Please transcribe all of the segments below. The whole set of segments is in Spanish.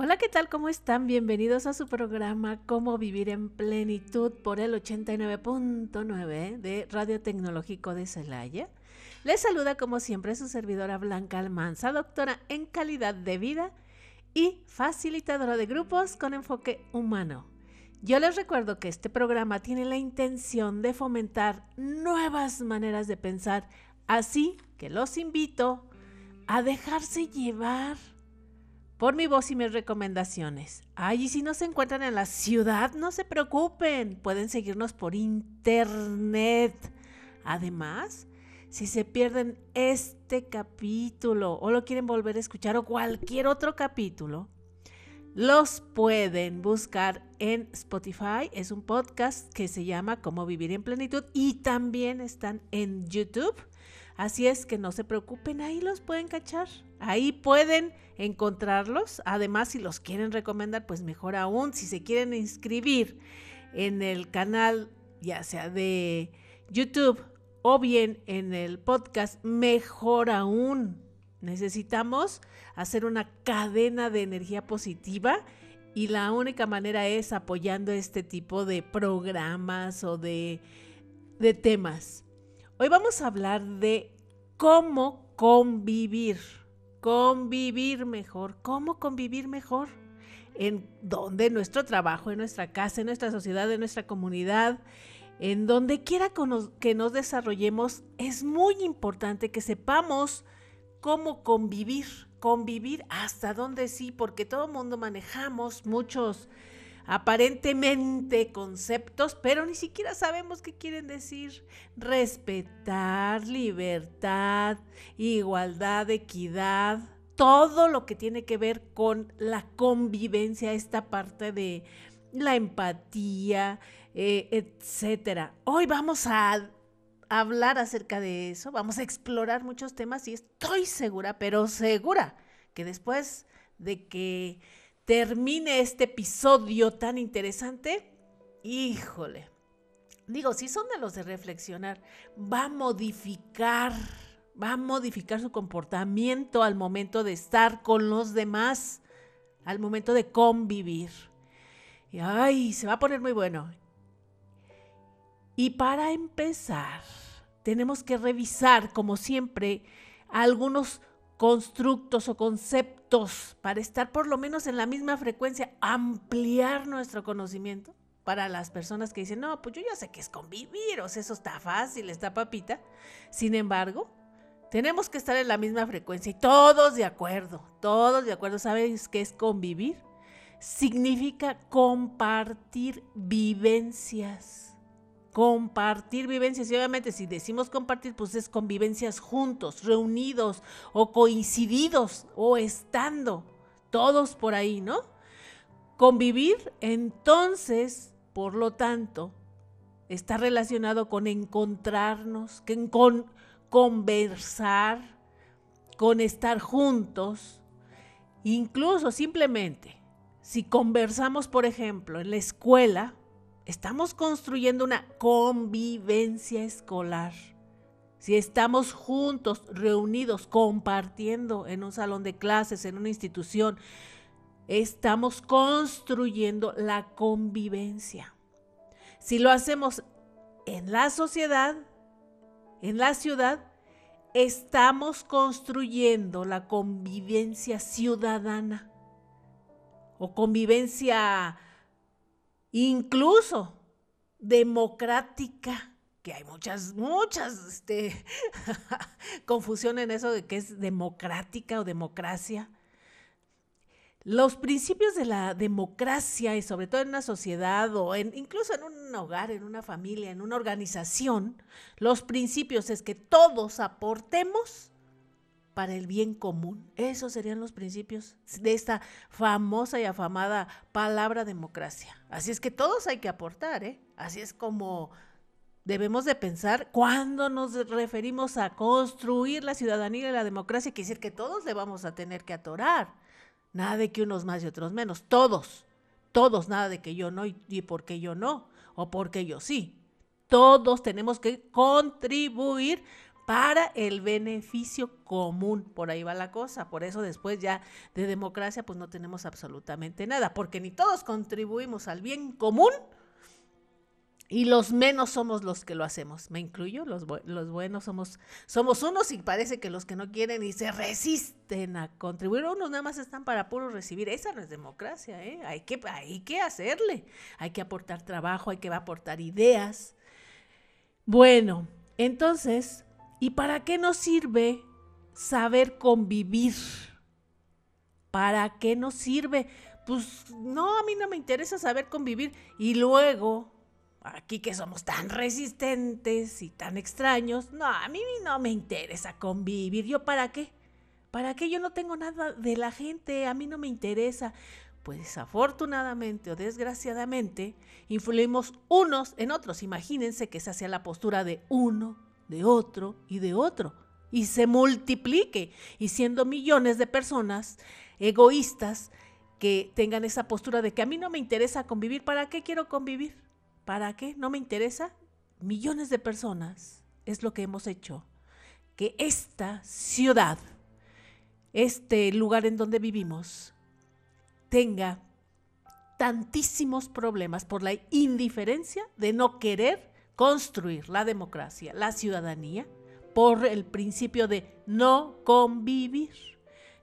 Hola, ¿qué tal? ¿Cómo están? Bienvenidos a su programa Cómo vivir en plenitud por el 89.9 de Radio Tecnológico de Celaya. Les saluda como siempre su servidora Blanca Almanza, doctora en calidad de vida y facilitadora de grupos con enfoque humano. Yo les recuerdo que este programa tiene la intención de fomentar nuevas maneras de pensar, así que los invito a dejarse llevar por mi voz y mis recomendaciones. Ay, y si no se encuentran en la ciudad, no se preocupen, pueden seguirnos por internet. Además, si se pierden este capítulo o lo quieren volver a escuchar o cualquier otro capítulo, los pueden buscar en Spotify. Es un podcast que se llama Cómo vivir en plenitud y también están en YouTube. Así es que no se preocupen, ahí los pueden cachar. Ahí pueden encontrarlos. Además, si los quieren recomendar, pues mejor aún. Si se quieren inscribir en el canal, ya sea de YouTube o bien en el podcast, mejor aún. Necesitamos hacer una cadena de energía positiva y la única manera es apoyando este tipo de programas o de, de temas. Hoy vamos a hablar de cómo convivir, convivir mejor, cómo convivir mejor, en donde nuestro trabajo, en nuestra casa, en nuestra sociedad, en nuestra comunidad, en donde quiera que nos desarrollemos, es muy importante que sepamos cómo convivir, convivir hasta donde sí, porque todo el mundo manejamos muchos aparentemente conceptos, pero ni siquiera sabemos qué quieren decir. Respetar, libertad, igualdad, equidad, todo lo que tiene que ver con la convivencia, esta parte de la empatía, eh, etcétera. Hoy vamos a hablar acerca de eso, vamos a explorar muchos temas y estoy segura, pero segura, que después de que termine este episodio tan interesante, híjole, digo, si son de los de reflexionar, va a modificar, va a modificar su comportamiento al momento de estar con los demás, al momento de convivir. Y ay, se va a poner muy bueno. Y para empezar, tenemos que revisar, como siempre, algunos constructos o conceptos para estar por lo menos en la misma frecuencia, ampliar nuestro conocimiento para las personas que dicen, no, pues yo ya sé que es convivir, o sea, eso está fácil, está papita. Sin embargo, tenemos que estar en la misma frecuencia y todos de acuerdo, todos de acuerdo, ¿sabes qué es convivir? Significa compartir vivencias compartir vivencias. Y obviamente si decimos compartir, pues es convivencias juntos, reunidos o coincididos o estando todos por ahí, ¿no? Convivir, entonces, por lo tanto, está relacionado con encontrarnos, con conversar, con estar juntos, incluso simplemente, si conversamos, por ejemplo, en la escuela, estamos construyendo una convivencia escolar. Si estamos juntos, reunidos, compartiendo en un salón de clases, en una institución, estamos construyendo la convivencia. Si lo hacemos en la sociedad, en la ciudad, estamos construyendo la convivencia ciudadana o convivencia incluso democrática, que hay muchas, muchas este, confusión en eso de qué es democrática o democracia. Los principios de la democracia y sobre todo en una sociedad o incluso en un hogar, en una familia, en una organización, los principios es que todos aportemos para el bien común. Esos serían los principios de esta famosa y afamada palabra democracia. Así es que todos hay que aportar, ¿eh? Así es como debemos de pensar cuando nos referimos a construir la ciudadanía y la democracia, quiere decir que todos le vamos a tener que atorar. Nada de que unos más y otros menos, todos, todos, nada de que yo no y, y porque yo no, o porque yo sí. Todos tenemos que contribuir para el beneficio común. Por ahí va la cosa. Por eso después ya de democracia pues no tenemos absolutamente nada, porque ni todos contribuimos al bien común y los menos somos los que lo hacemos. Me incluyo, los, los, buenos somos, somos unos y parece que los que no quieren y se resisten a contribuir, unos nada más están para puro recibir. Esa no es democracia, ¿eh? Hay que, hay que hacerle, hay que aportar trabajo, hay que aportar ideas. Bueno, entonces, ¿y para qué nos sirve saber convivir? ¿Para qué nos sirve? Pues no, a mí no me interesa saber convivir y luego aquí que somos tan resistentes y tan extraños, no, a mí no me interesa convivir. ¿Yo para qué? ¿Para qué yo no tengo nada de la gente? A mí no me interesa. Pues desafortunadamente o desgraciadamente, influimos unos en otros. Imagínense que se hace la postura de uno, de otro y de otro. Y se multiplique. Y siendo millones de personas egoístas que tengan esa postura de que a mí no me interesa convivir, ¿para qué quiero convivir? ¿Para qué? ¿No me interesa? Millones de personas es lo que hemos hecho. Que esta ciudad, este lugar en donde vivimos, tenga tantísimos problemas por la indiferencia de no querer construir la democracia, la ciudadanía, por el principio de no convivir.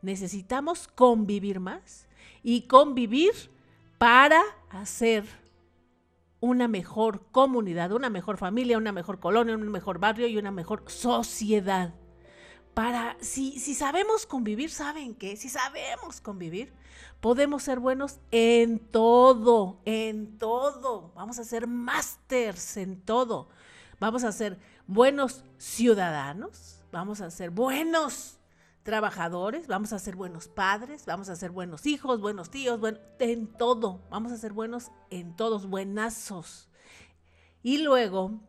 Necesitamos convivir más y convivir para hacer una mejor comunidad, una mejor familia, una mejor colonia, un mejor barrio y una mejor sociedad. Para, si, si sabemos convivir, ¿saben qué? Si sabemos convivir, podemos ser buenos en todo, en todo. Vamos a ser másters en todo. Vamos a ser buenos ciudadanos, vamos a ser buenos trabajadores, vamos a ser buenos padres, vamos a ser buenos hijos, buenos tíos, en todo, vamos a ser buenos en todos, buenazos. Y luego,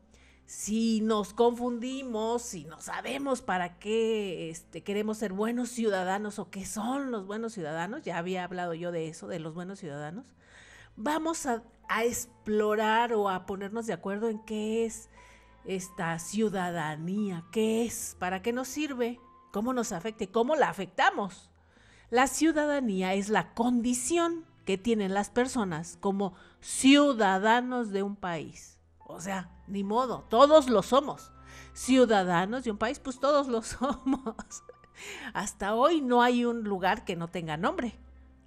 si nos confundimos, si no sabemos para qué este, queremos ser buenos ciudadanos o qué son los buenos ciudadanos, ya había hablado yo de eso, de los buenos ciudadanos, vamos a, a explorar o a ponernos de acuerdo en qué es esta ciudadanía, qué es, para qué nos sirve cómo nos afecta y cómo la afectamos. La ciudadanía es la condición que tienen las personas como ciudadanos de un país. O sea, ni modo, todos lo somos. Ciudadanos de un país, pues todos lo somos. Hasta hoy no hay un lugar que no tenga nombre.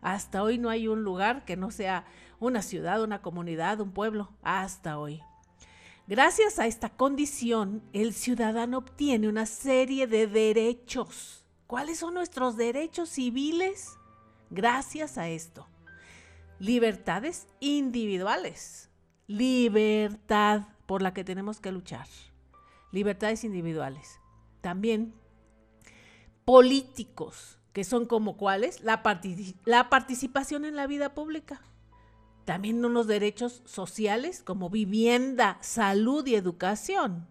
Hasta hoy no hay un lugar que no sea una ciudad, una comunidad, un pueblo. Hasta hoy. Gracias a esta condición, el ciudadano obtiene una serie de derechos. ¿Cuáles son nuestros derechos civiles? Gracias a esto. Libertades individuales. Libertad por la que tenemos que luchar. Libertades individuales. También políticos, que son como cuáles? La, la participación en la vida pública también unos derechos sociales como vivienda, salud y educación,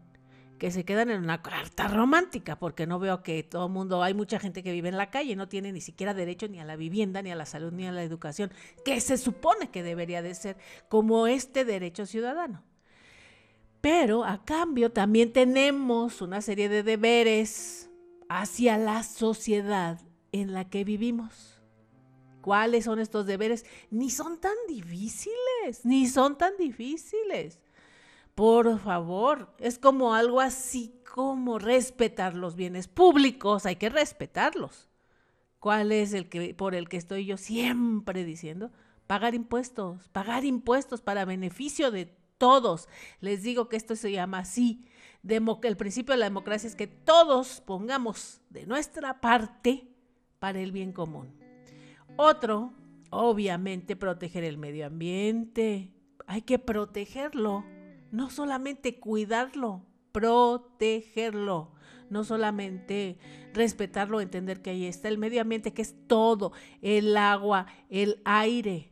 que se quedan en una carta romántica, porque no veo que todo el mundo, hay mucha gente que vive en la calle, no tiene ni siquiera derecho ni a la vivienda, ni a la salud, ni a la educación, que se supone que debería de ser como este derecho ciudadano. Pero a cambio también tenemos una serie de deberes hacia la sociedad en la que vivimos cuáles son estos deberes, ni son tan difíciles, ni son tan difíciles. Por favor, es como algo así como respetar los bienes públicos, hay que respetarlos. ¿Cuál es el que por el que estoy yo siempre diciendo? Pagar impuestos, pagar impuestos para beneficio de todos. Les digo que esto se llama así. el principio de la democracia es que todos pongamos de nuestra parte para el bien común. Otro, obviamente, proteger el medio ambiente. Hay que protegerlo, no solamente cuidarlo, protegerlo. No solamente respetarlo, entender que ahí está el medio ambiente, que es todo, el agua, el aire,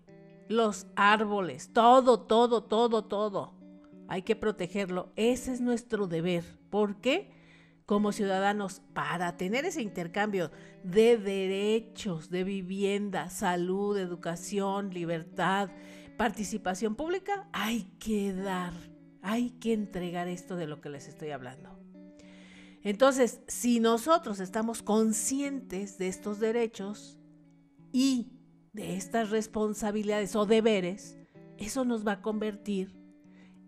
los árboles, todo, todo, todo, todo. Hay que protegerlo. Ese es nuestro deber. ¿Por qué? como ciudadanos para tener ese intercambio de derechos, de vivienda, salud, educación, libertad, participación pública, hay que dar, hay que entregar esto de lo que les estoy hablando. Entonces, si nosotros estamos conscientes de estos derechos y de estas responsabilidades o deberes, eso nos va a convertir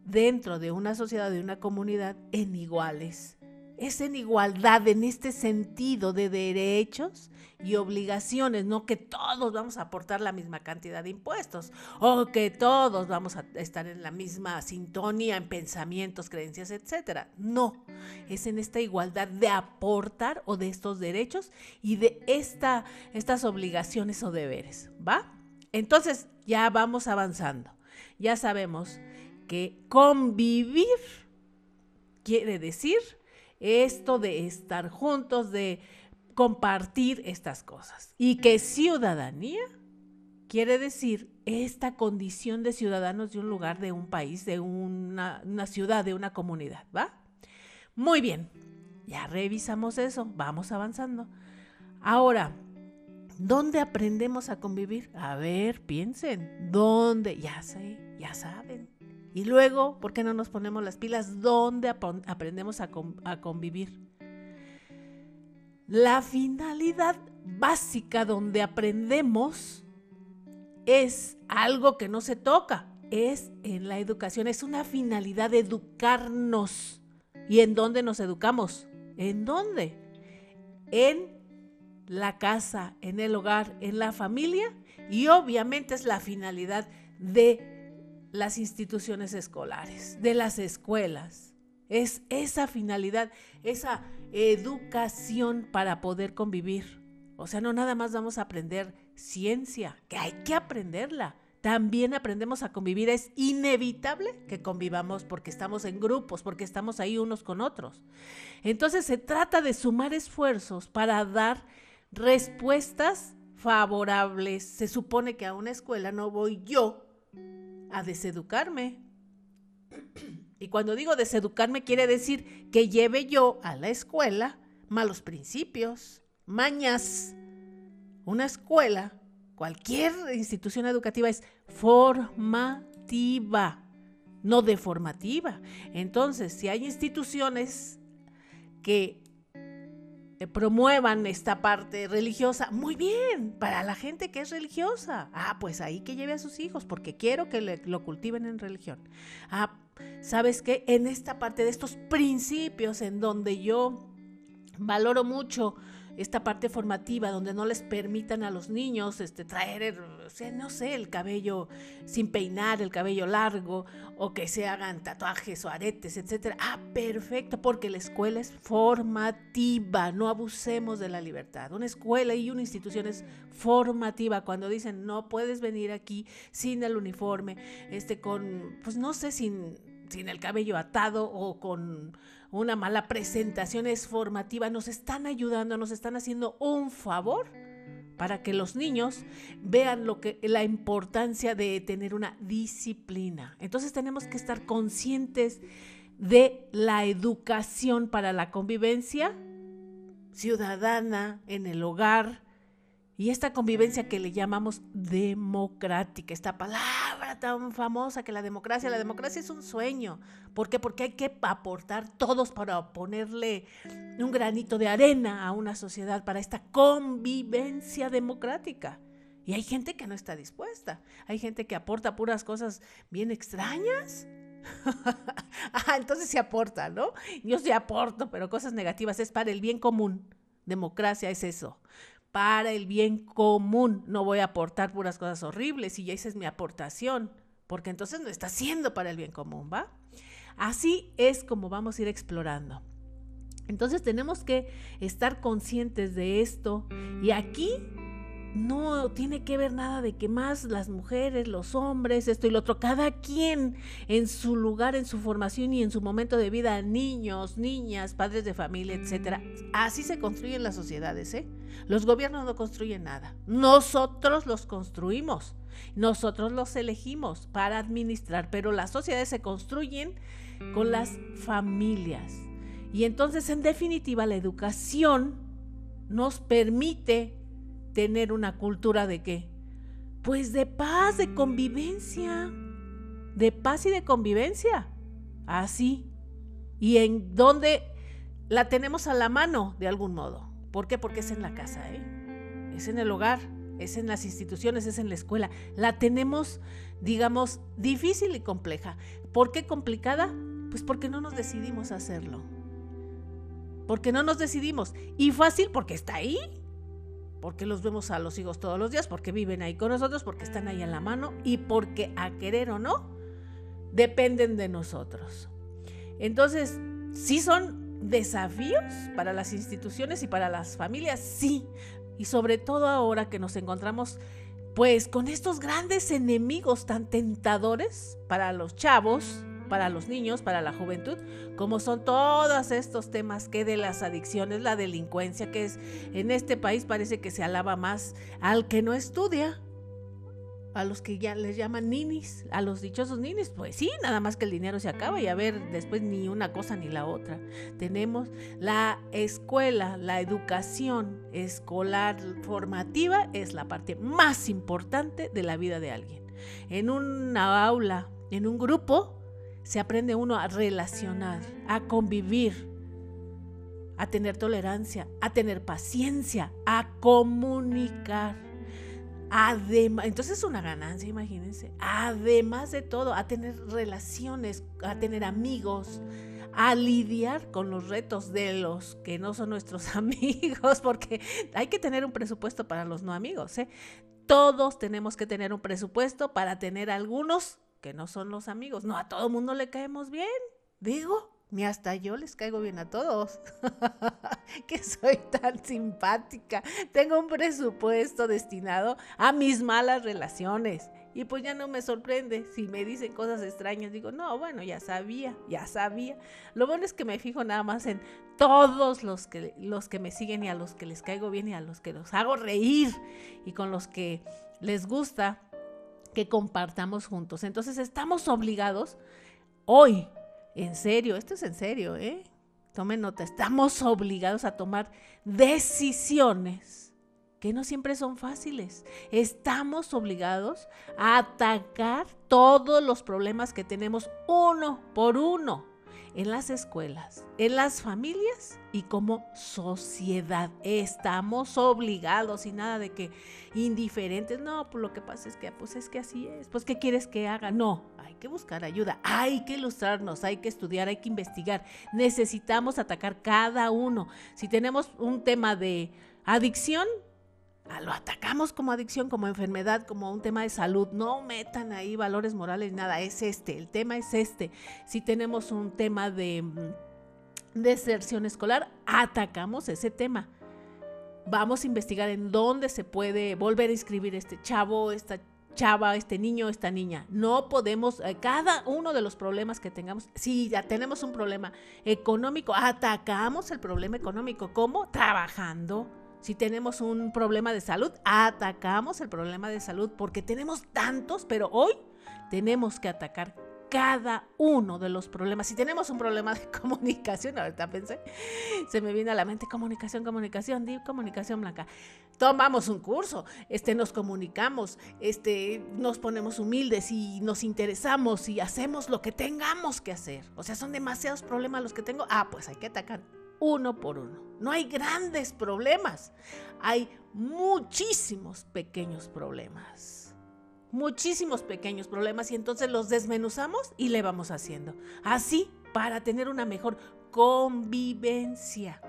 dentro de una sociedad, de una comunidad, en iguales es en igualdad en este sentido de derechos y obligaciones, no que todos vamos a aportar la misma cantidad de impuestos o que todos vamos a estar en la misma sintonía en pensamientos, creencias, etcétera. No, es en esta igualdad de aportar o de estos derechos y de esta, estas obligaciones o deberes, ¿va? Entonces ya vamos avanzando. Ya sabemos que convivir quiere decir esto de estar juntos, de compartir estas cosas. Y que ciudadanía quiere decir esta condición de ciudadanos de un lugar, de un país, de una, ciudad, de una comunidad, ¿va? Muy bien, ya revisamos eso, vamos avanzando. Ahora, ¿dónde aprendemos a convivir? A ver, piensen, ¿dónde? Ya sé, ya saben. Y luego, ¿por qué no nos ponemos las pilas? ¿Dónde aprendemos a, convivir? La finalidad básica donde aprendemos es algo que no se toca, es en la educación, es una finalidad de educarnos. ¿Y en dónde nos educamos? ¿En dónde? En la casa, en el hogar, en la familia y obviamente es la finalidad de las instituciones escolares, de las escuelas. Es esa finalidad, esa educación para poder convivir. O sea, no nada más vamos a aprender ciencia, que hay que aprenderla. También aprendemos a convivir. Es inevitable que convivamos porque estamos en grupos, porque estamos ahí unos con otros. Entonces se trata de sumar esfuerzos para dar respuestas favorables. Se supone que a una escuela no voy yo a deseducarme. Y cuando digo deseducarme quiere decir que lleve yo a la escuela malos principios, mañas. Una escuela, cualquier institución educativa es formativa, no deformativa. Entonces, si hay instituciones que promuevan esta parte religiosa, muy bien, para la gente que es religiosa. Ah, pues ahí que lleve a sus hijos, porque quiero que lo cultiven en religión. Ah, ¿sabes qué? En esta parte de estos principios en donde yo valoro mucho esta parte formativa donde no les permitan a los niños este, traer, no sé, el cabello sin peinar, el cabello largo, o que se hagan tatuajes o aretes, etcétera. Ah, perfecto, porque la escuela es formativa, no abusemos de la libertad. Una escuela y una institución es formativa. Cuando dicen no puedes venir aquí sin el uniforme, este, con, pues no sé, sin, sin el cabello atado o con una mala presentación es formativa, nos están ayudando, nos están haciendo un favor para que los niños vean lo que la importancia de tener una disciplina. Entonces tenemos que estar conscientes de la educación para la convivencia ciudadana en el hogar, y esta convivencia que le llamamos democrática, esta palabra tan famosa que la democracia, la democracia es un sueño. ¿Por qué? Porque hay que aportar todos para ponerle un granito de arena a una sociedad para esta convivencia democrática. Y hay gente que no está dispuesta. Hay gente que aporta puras cosas bien extrañas. ah, entonces se aporta, ¿no? Yo sí aporto, pero cosas negativas es para el bien común. Democracia es eso para el bien común. No voy a aportar puras cosas horribles y ya esa es mi aportación, porque entonces no está haciendo para el bien común, ¿va? Así es como vamos a ir explorando. Entonces tenemos que estar conscientes de esto y aquí no tiene que ver nada de que más las mujeres, los hombres, esto y lo otro, cada quien en su lugar, en su formación y en su momento de vida, niños, niñas, padres de familia, etcétera. Así se construyen las sociedades, ¿eh? Los gobiernos no construyen nada. Nosotros los construimos. Nosotros los elegimos para administrar, pero las sociedades se construyen con las familias. Y entonces, en definitiva, la educación nos permite tener una cultura de qué? Pues de paz, de convivencia, de paz y de convivencia. Así. Y en donde la tenemos a la mano de algún modo. ¿Por qué? Porque es en la casa, ¿eh? es en el hogar, es en las instituciones, es en la escuela. La tenemos, digamos, difícil y compleja. ¿Por qué complicada? Pues porque no nos decidimos hacerlo. Porque no nos decidimos. Y fácil porque está ahí. Porque los vemos a los hijos todos los días, porque viven ahí con nosotros, porque están ahí en la mano y porque a querer o no, dependen de nosotros. Entonces, sí son desafíos para las instituciones y para las familias, sí. Y sobre todo ahora que nos encontramos pues con estos grandes enemigos tan tentadores para los chavos, para los niños, para la juventud, como son todos estos temas que de las adicciones, la delincuencia, que es en este país parece que se alaba más al que no estudia, a los que ya les llaman ninis, a los dichosos ninis, pues sí, nada más que el dinero se acaba y a ver después ni una cosa ni la otra. Tenemos la escuela, la educación escolar formativa es la parte más importante de la vida de alguien. En una aula, en un grupo, se aprende uno a relacionar, a convivir, a tener tolerancia, a tener paciencia, a comunicar Además, entonces es una ganancia, imagínense. Además de todo, a tener relaciones, a tener amigos, a lidiar con los retos de los que no son nuestros amigos, porque hay que tener un presupuesto para los no amigos. ¿eh? Todos tenemos que tener un presupuesto para tener algunos que no son los amigos. No a todo mundo le caemos bien, digo. Ni hasta yo les caigo bien a todos. que soy tan simpática. Tengo un presupuesto destinado a mis malas relaciones. Y pues ya no me sorprende si me dicen cosas extrañas. Digo, no, bueno, ya sabía, ya sabía. Lo bueno es que me fijo nada más en todos los que, los que me siguen y a los que les caigo bien y a los que los hago reír y con los que les gusta que compartamos juntos. Entonces estamos obligados hoy en serio, esto es en serio, ¿eh? Tomen nota, estamos obligados a tomar decisiones que no siempre son fáciles. Estamos obligados a atacar todos los problemas que tenemos uno por uno en las escuelas, en las familias y como sociedad. Estamos obligados y nada de que indiferentes. No, pues lo que pasa es que, pues es que así es. Pues, ¿qué quieres que haga? No, hay que buscar ayuda, hay que ilustrarnos, hay que estudiar, hay que investigar. Necesitamos atacar cada uno. Si tenemos un tema de adicción, lo atacamos como adicción, como enfermedad, como un tema de salud. No metan ahí valores morales, nada, es este, el tema es este. Si tenemos un tema de mm, deserción escolar, atacamos ese tema. Vamos a investigar en dónde se puede volver a inscribir este chavo, esta chava, este niño, esta niña. No podemos, eh, cada uno de los problemas que tengamos, si ya tenemos un problema económico, atacamos el problema económico. ¿Cómo? Trabajando si tenemos un problema de salud, atacamos el problema de salud porque tenemos tantos, pero hoy tenemos que atacar cada uno de los problemas. Si tenemos un problema de comunicación, ahorita pensé, se me viene a la mente comunicación, comunicación, di comunicación blanca. Tomamos un curso, este, nos comunicamos, este, nos ponemos humildes y nos interesamos y hacemos lo que tengamos que hacer. O sea, son demasiados problemas los que tengo. Ah, pues hay que atacar uno por uno. No hay grandes problemas, hay muchísimos pequeños problemas. Muchísimos pequeños problemas y entonces los desmenuzamos y le vamos haciendo. Así para tener una mejor convivencia.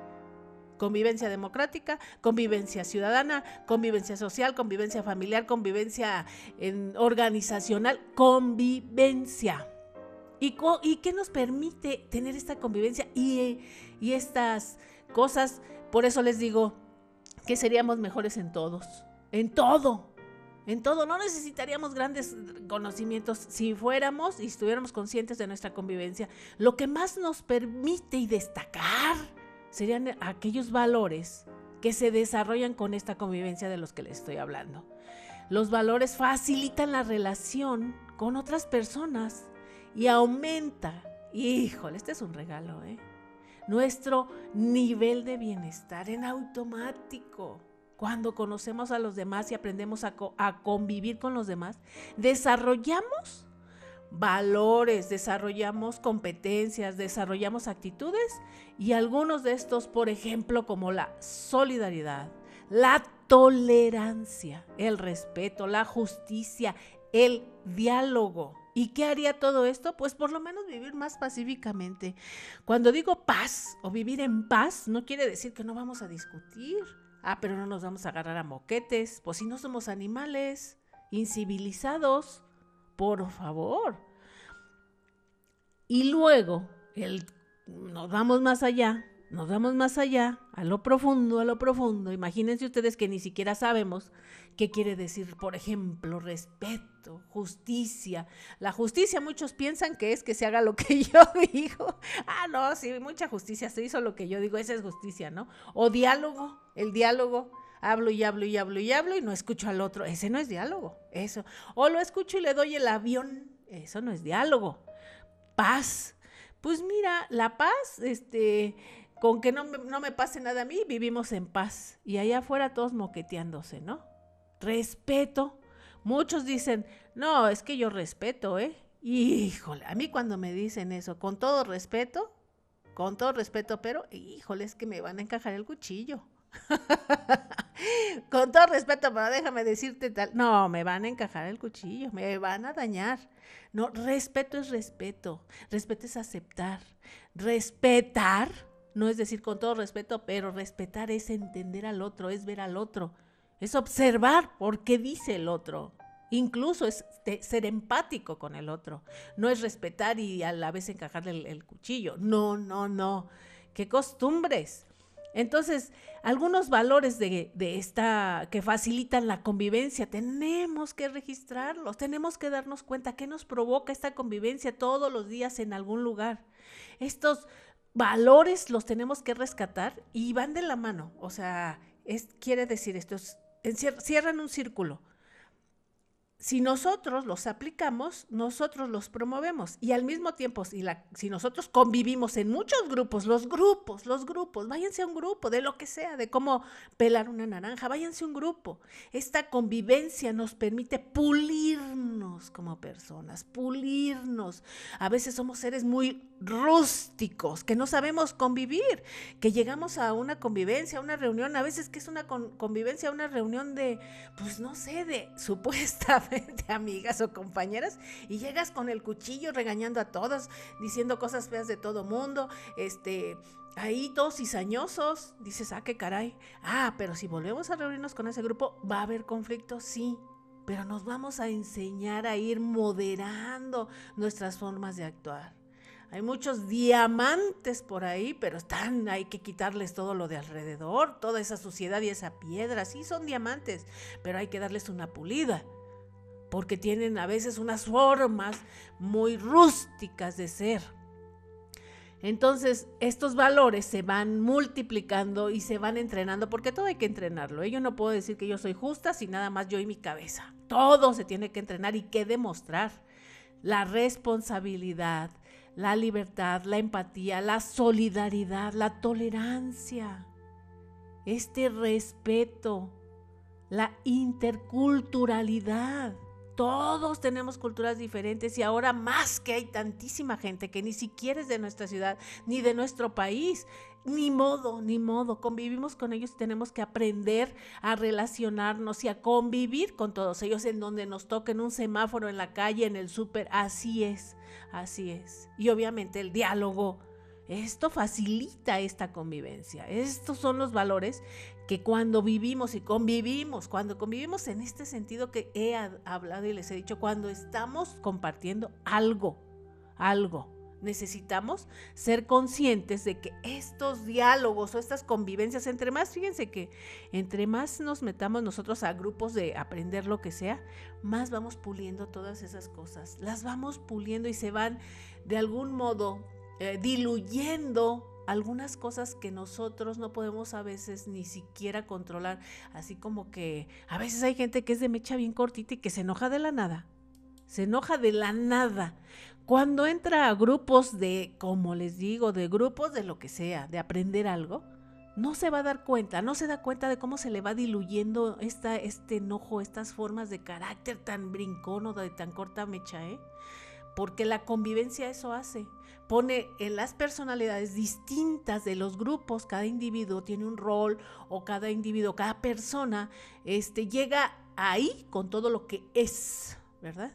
Convivencia democrática, convivencia ciudadana, convivencia social, convivencia familiar, convivencia organizacional, convivencia. ¿Y, ¿Y qué nos permite tener esta convivencia y, y estas cosas? Por eso les digo que seríamos mejores en todos, en todo, en todo. No necesitaríamos grandes conocimientos si fuéramos y estuviéramos conscientes de nuestra convivencia. Lo que más nos permite y destacar serían aquellos valores que se desarrollan con esta convivencia de los que les estoy hablando. Los valores facilitan la relación con otras personas y aumenta, híjole, este es un regalo, ¿eh? Nuestro nivel de bienestar en automático. Cuando conocemos a los demás y aprendemos a, convivir con los demás, desarrollamos valores, desarrollamos competencias, desarrollamos actitudes y algunos de estos, por ejemplo, como la solidaridad, la tolerancia, el respeto, la justicia, el diálogo. ¿Y qué haría todo esto? Pues por lo menos vivir más pacíficamente. Cuando digo paz o vivir en paz, no quiere decir que no vamos a discutir. Ah, pero no nos vamos a agarrar a moquetes, pues si no somos animales, incivilizados, por favor. Y luego, el, nos vamos más allá, nos vamos más allá, a lo profundo, a lo profundo. Imagínense ustedes que ni siquiera sabemos qué quiere decir, por ejemplo, respeto, justicia. La justicia muchos piensan que es que se haga lo que yo digo. Ah, no, sí, mucha justicia, se hizo lo que yo digo, esa es justicia, ¿no? O diálogo, el diálogo. Hablo y hablo y hablo y hablo y no escucho al otro. Ese no es diálogo, eso. O lo escucho y le doy el avión. Eso no es diálogo. Paz. Pues mira, la paz, este, con que no no me pase nada a mí, vivimos en paz. Y allá afuera todos moqueteándose, ¿no? Respeto. Muchos dicen, no, es que yo respeto, ¿eh? Híjole, a mí cuando me dicen eso, con todo respeto, con todo respeto, pero híjole, es que me van a encajar el cuchillo. con todo respeto, pero déjame decirte tal, no, me van a encajar el cuchillo, me van a dañar. No, respeto es respeto, respeto es aceptar, respetar no es decir con todo respeto, pero respetar es entender al otro, es ver al otro, es observar por qué dice el otro. Incluso es ser empático con el otro. No es respetar y a la vez encajarle el, cuchillo. No, no, no. Qué costumbres. Entonces, algunos valores de, de, esta que facilitan la convivencia, tenemos que registrarlos, tenemos que darnos cuenta qué nos provoca esta convivencia todos los días en algún lugar. Estos valores los tenemos que rescatar y van de la mano. O sea, es, quiere decir esto, cierran un círculo si nosotros los aplicamos, nosotros los promovemos. Y al mismo tiempo, si, la, si, nosotros convivimos en muchos grupos, los grupos, los grupos, váyanse a un grupo, de lo que sea, de cómo pelar una naranja, váyanse a un grupo. Esta convivencia nos permite pulirnos como personas, pulirnos. A veces somos seres muy rústicos, que no sabemos convivir, que llegamos a una convivencia, a una reunión, a veces que es una convivencia, una reunión de, pues no sé, de supuesta amigas o compañeras y llegas con el cuchillo regañando a todas, diciendo cosas feas de todo mundo, este, ahí todos cizañosos, dices, ah, qué caray, ah, pero si volvemos a reunirnos con ese grupo, ¿va a haber conflicto? Sí, pero nos vamos a enseñar a ir moderando nuestras formas de actuar. Hay muchos diamantes por ahí, pero están, hay que quitarles todo lo de alrededor, toda esa suciedad y esa piedra. Sí son diamantes, pero hay que darles una pulida porque tienen a veces unas formas muy rústicas de ser. Entonces, estos valores se van multiplicando y se van entrenando, porque todo hay que entrenarlo. ¿eh? Yo no puedo decir que yo soy justa sin nada más yo y mi cabeza. Todo se tiene que entrenar y que demostrar. La responsabilidad, la libertad, la empatía, la solidaridad, la tolerancia, este respeto, la interculturalidad todos tenemos culturas diferentes y ahora más que hay tantísima gente que ni siquiera es de nuestra ciudad ni de nuestro país. Ni modo, ni modo. Convivimos con ellos y tenemos que aprender a relacionarnos y a convivir con todos ellos en donde nos toquen un semáforo en la calle, en el súper. Así es, así es. Y obviamente el diálogo. Esto facilita esta convivencia. Estos son los valores que cuando vivimos y convivimos, cuando convivimos en este sentido que he hablado y les he dicho, cuando estamos compartiendo algo, algo, necesitamos ser conscientes de que estos diálogos o estas convivencias, entre más, fíjense que entre más nos metamos nosotros a grupos de aprender lo que sea, más vamos puliendo todas esas cosas, las vamos puliendo y se van de algún modo eh, diluyendo algunas cosas que nosotros no podemos a veces ni siquiera controlar, así como que a veces hay gente que es de mecha bien cortita y que se enoja de la nada, se enoja de la nada. Cuando entra a grupos de, como les digo, de grupos de lo que sea, de aprender algo, no se va a dar cuenta, no se da cuenta de cómo se le va diluyendo esta, este enojo, estas formas de carácter tan brincón o de tan corta mecha, ¿eh? porque la convivencia eso hace. Pone en las personalidades distintas de los grupos, cada individuo tiene un rol o cada individuo, cada persona, este, llega ahí con todo lo que es, ¿verdad?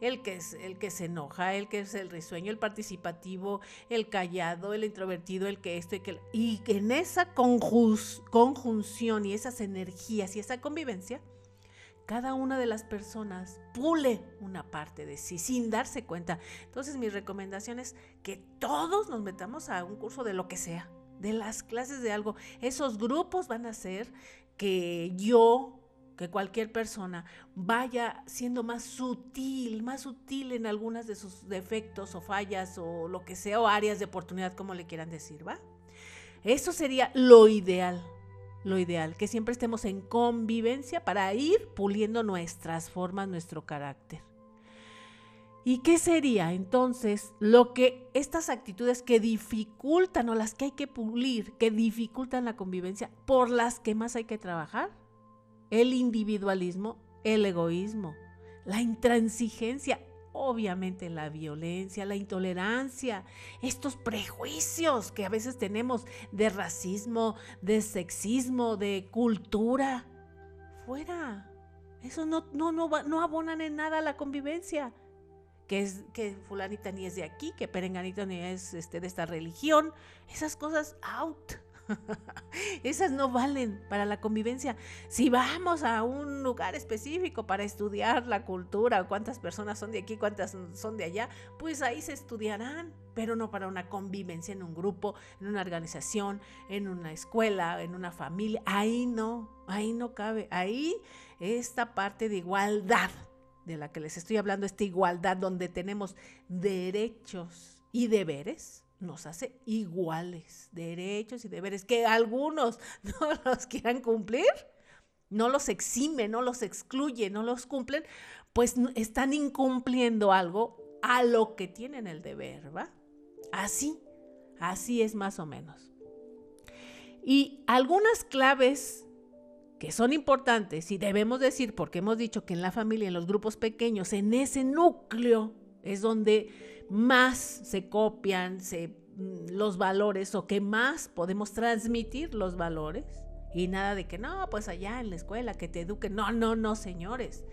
el que es el que se enoja, el que es el risueño, el participativo, el callado, el introvertido, el que esto y que y en esa conjunción y esas energías y esa convivencia, cada una de las personas pule una parte de sí sin darse cuenta. Entonces mi recomendación es que todos nos metamos a un curso de lo que sea, de las clases de algo. Esos grupos van a hacer que yo que cualquier persona vaya siendo más sutil, más sutil en algunas de sus defectos o fallas o lo que sea, o áreas de oportunidad, como le quieran decir, ¿va? Eso sería lo ideal, lo ideal, que siempre estemos en convivencia para ir puliendo nuestras formas, nuestro carácter. ¿Y qué sería entonces lo que estas actitudes que dificultan o las que hay que pulir, que dificultan la convivencia, por las que más hay que trabajar? el individualismo, el egoísmo, la intransigencia, obviamente la violencia, la intolerancia, estos prejuicios que a veces tenemos de racismo, de sexismo, de cultura. Fuera. Eso no, no, no, no abonan en nada a la convivencia. Que, es, que fulanita ni es de aquí, que perenganito ni es este, de esta religión. Esas cosas out. Esas no valen para la convivencia. Si vamos a un lugar específico para estudiar la cultura, cuántas personas son de aquí, cuántas son de allá, pues ahí se estudiarán, pero no para una convivencia en un grupo, en una organización, en una escuela, en una familia. Ahí no, ahí no cabe. Ahí esta parte de igualdad de la que les estoy hablando, esta igualdad donde tenemos derechos y deberes nos hace iguales, derechos y deberes, que algunos no los quieran cumplir, no los exime, no los excluye, no los cumplen, pues están incumpliendo algo a lo que tienen el deber, ¿va? Así, así es más o menos. Y algunas claves que son importantes y debemos decir, porque hemos dicho que en la familia, en los grupos pequeños, en ese núcleo es donde más se copian se, mm, los valores o que más podemos transmitir los valores. Y nada de que no, pues allá en la escuela que te eduquen. No, no, no, señores.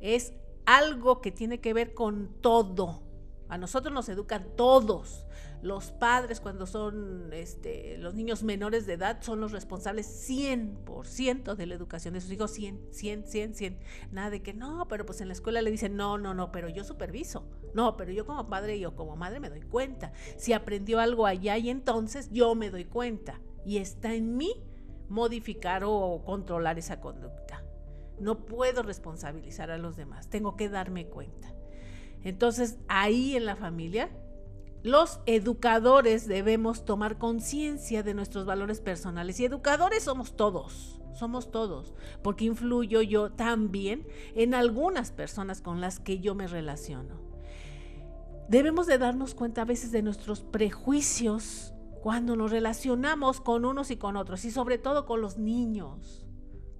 Es algo que tiene que ver con todo. A nosotros nos educan todos. Los padres cuando son este, los niños menores de edad son los responsables 100% de la educación de sus hijos. 100, 100, 100, 100. Nada de que no, pero pues en la escuela le dicen no, no, no, pero yo superviso. No, pero yo como padre y yo como madre me doy cuenta. Si aprendió algo allá y entonces yo me doy cuenta. Y está en mí modificar o controlar esa conducta. No puedo responsabilizar a los demás, tengo que darme cuenta. Entonces, ahí en la familia, los educadores debemos tomar conciencia de nuestros valores personales. Y educadores somos todos, somos todos, porque influyo yo también en algunas personas con las que yo me relaciono. Debemos de darnos cuenta a veces de nuestros prejuicios cuando nos relacionamos con unos y con otros, y sobre todo con los niños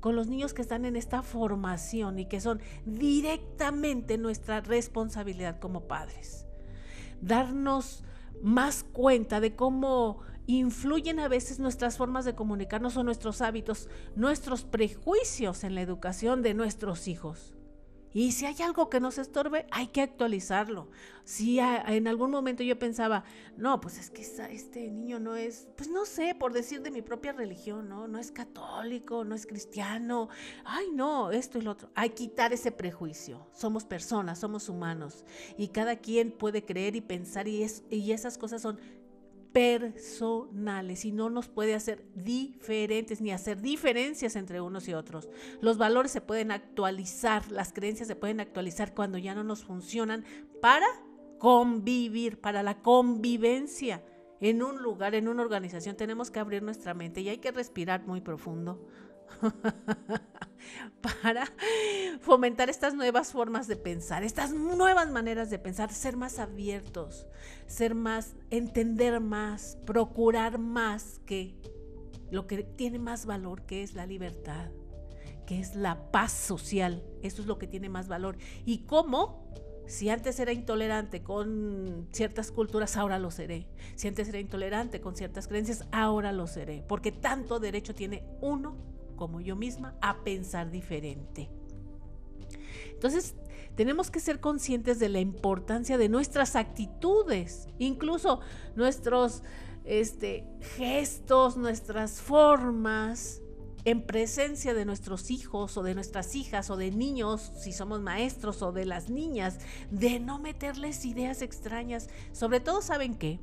con los niños que están en esta formación y que son directamente nuestra responsabilidad como padres. Darnos más cuenta de cómo influyen a veces nuestras formas de comunicarnos o nuestros hábitos, nuestros prejuicios en la educación de nuestros hijos. Y si hay algo que nos estorbe, hay que actualizarlo. Si en algún momento yo pensaba, no, pues es que este niño no es, pues no sé, por decir de mi propia religión, ¿no? No es católico, no es cristiano. Ay, no, esto y lo otro. Hay que quitar ese prejuicio. Somos personas, somos humanos. Y cada quien puede creer y pensar y, es, y esas cosas son personales y no nos puede hacer diferentes ni hacer diferencias entre unos y otros. Los valores se pueden actualizar, las creencias se pueden actualizar cuando ya no nos funcionan para convivir, para la convivencia. En un lugar, en una organización, tenemos que abrir nuestra mente y hay que respirar muy profundo. para fomentar estas nuevas formas de pensar, estas nuevas maneras de pensar, ser más abiertos, ser más, entender más, procurar más que lo que tiene más valor, que es la libertad, que es la paz social. Eso es lo que tiene más valor. ¿Y cómo? Si antes era intolerante con ciertas culturas, ahora lo seré. Si antes era intolerante con ciertas creencias, ahora lo seré. Porque tanto derecho tiene uno como yo misma a pensar diferente. Entonces, tenemos que ser conscientes de la importancia de nuestras actitudes, incluso nuestros este, gestos, nuestras formas, en presencia de nuestros hijos o de nuestras hijas o de niños, si somos maestros o de las niñas, de no meterles ideas extrañas. Sobre todo, ¿saben qué?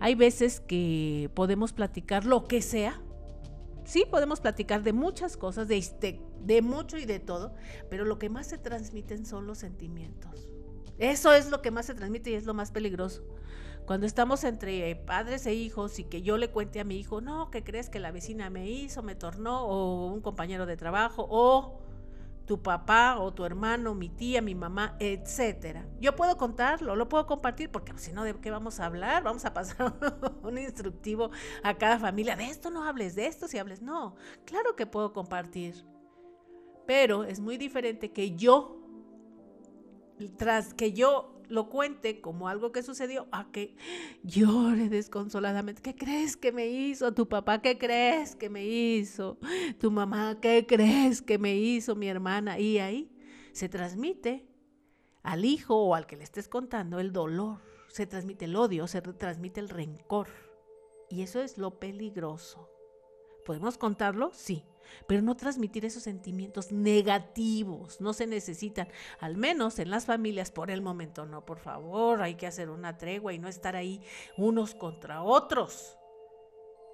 Hay veces que podemos platicar lo que sea. Sí, podemos platicar de muchas cosas, de, de, mucho y de todo, pero lo que más se transmiten son los sentimientos. Eso es lo que más se transmite y es lo más peligroso. Cuando estamos entre padres e hijos y que yo le cuente a mi hijo, no, ¿qué crees que la vecina me hizo, me tornó, o un compañero de trabajo, o tu papá o tu hermano, mi tía, mi mamá, etcétera. Yo puedo contarlo, lo puedo compartir, porque si no, ¿de qué vamos a hablar? Vamos a pasar un instructivo a cada familia. De esto no hables, de esto si hables. No, claro que puedo compartir. Pero es muy diferente que yo, tras que yo lo cuente como algo que sucedió a que llore desconsoladamente. ¿Qué crees que me hizo tu papá? ¿Qué crees que me hizo tu mamá? ¿Qué crees que me hizo mi hermana? Y ahí se transmite al hijo o al que le estés contando el dolor, se transmite el odio, se transmite el rencor. Y eso es lo peligroso. ¿Podemos contarlo? Sí, pero no transmitir esos sentimientos negativos, no se necesitan, al menos en las familias por el momento no, por favor, hay que hacer una tregua y no estar ahí unos contra otros.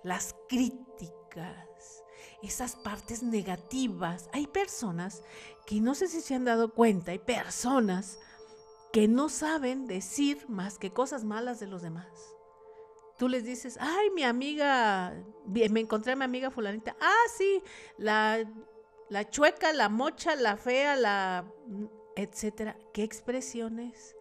Las críticas, esas partes negativas, hay personas que no sé si se han dado cuenta, hay personas que no saben decir más que cosas malas de los demás tú les dices, ay, mi amiga, me encontré a mi amiga fulanita, ah, sí, la, la chueca, la mocha, la fea, la, etcétera. ¿Qué expresiones?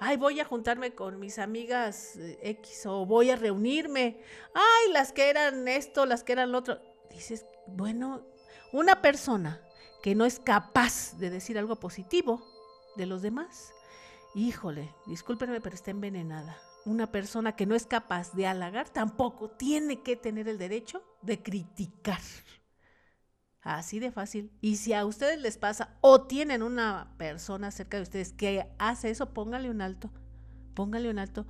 Ay, voy a juntarme con mis amigas eh, X o voy a reunirme. Ay, las que eran esto, las que eran lo otro. Dices, bueno, una persona que no es capaz de decir algo positivo de los demás, híjole, discúlpenme, pero está envenenada una persona que no es capaz de halagar tampoco tiene que tener el derecho de criticar. Así de fácil. Y si a ustedes les pasa o tienen una persona cerca de ustedes que hace eso, póngale un alto. Póngale un alto.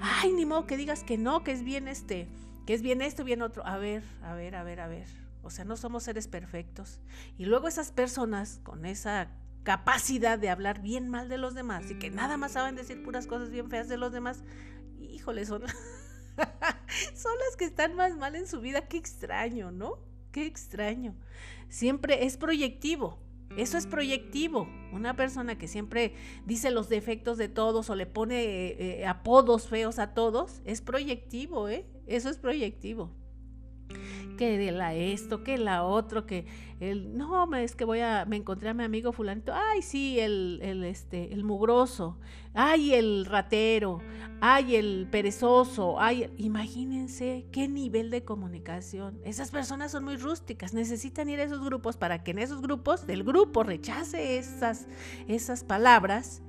Ay, ni modo que digas que no, que es bien este, que es bien esto, bien otro. A ver, a ver, a ver, a ver. O sea, no somos seres perfectos. Y luego esas personas con esa capacidad de hablar bien mal de los demás y que nada más saben decir puras cosas bien feas de los demás, híjole, son, son las que están más mal en su vida. Qué extraño, ¿no? Qué extraño. Siempre es proyectivo. Eso es proyectivo. Una persona que siempre dice los defectos de todos o le pone eh, eh, apodos feos a todos, es proyectivo, ¿eh? Eso es proyectivo que de la esto, que la otro, que el, no, es que voy a, me encontré a mi amigo fulanito, ay, sí, el, el, este, el mugroso, ay, el ratero, ay, el perezoso, ay, imagínense qué nivel de comunicación. Esas personas son muy rústicas, necesitan ir a esos grupos para que en esos grupos, del grupo rechace esas, esas palabras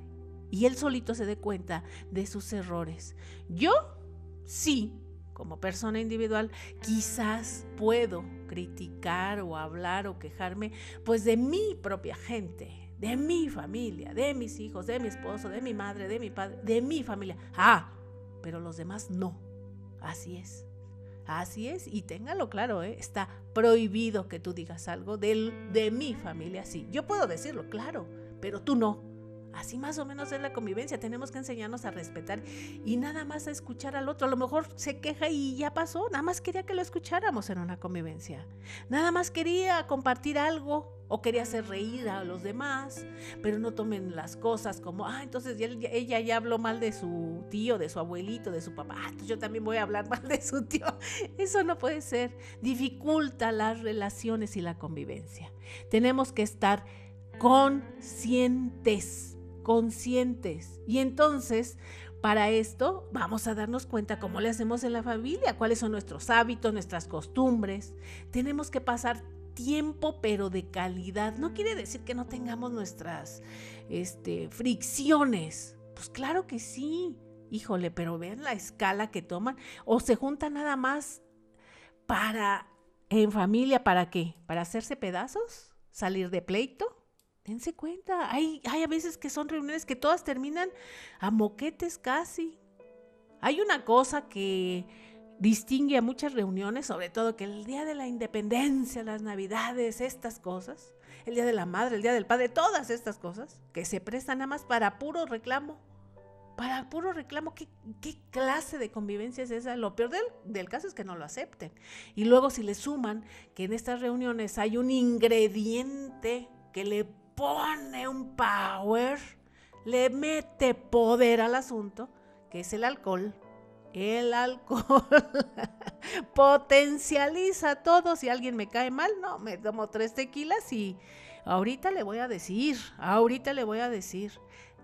y él solito se dé cuenta de sus errores. Yo sí como persona individual, quizás puedo criticar o hablar o quejarme pues de mi propia gente, de mi familia, de mis hijos, de mi esposo, de mi madre, de mi padre, de mi familia. Ah, pero los demás no. Así es. Así es, y téngalo claro, ¿eh? está prohibido que tú digas algo de, de mi familia, sí. Yo puedo decirlo, claro, pero tú no. Así más o menos es la convivencia. Tenemos que enseñarnos a respetar y nada más a escuchar al otro. A lo mejor se queja y ya pasó. Nada más quería que lo escucháramos en una convivencia. Nada más quería compartir algo o quería hacer reír a los demás. Pero no tomen las cosas como, ah, entonces ella ya habló mal de su tío, de su abuelito, de su papá. Ah, entonces yo también voy a hablar mal de su tío. Eso no puede ser. Dificulta las relaciones y la convivencia. Tenemos que estar conscientes conscientes. Y entonces, para esto, vamos a darnos cuenta cómo le hacemos en la familia, cuáles son nuestros hábitos, nuestras costumbres. Tenemos que pasar tiempo, pero de calidad. No quiere decir que no tengamos nuestras este, fricciones. Pues claro que sí. Híjole, pero vean la escala que toman. O se juntan nada más para, en familia, ¿para qué? ¿Para hacerse pedazos? ¿Salir de pleito? Dense cuenta, hay, hay a veces que son reuniones que todas terminan a moquetes casi. Hay una cosa que distingue a muchas reuniones, sobre todo que el día de la independencia, las navidades, estas cosas, el día de la madre, el día del padre, todas estas cosas que se prestan nada más para puro reclamo. Para puro reclamo, ¿qué, clase de convivencia es esa? Lo peor del, del caso es que no lo acepten. Y luego si le suman que en estas reuniones hay un ingrediente que le pone un power, le mete poder al asunto, que es el alcohol. El alcohol potencializa todo. Si alguien me cae mal, no, me tomo tres tequilas y ahorita le voy a decir, ahorita le voy a decir.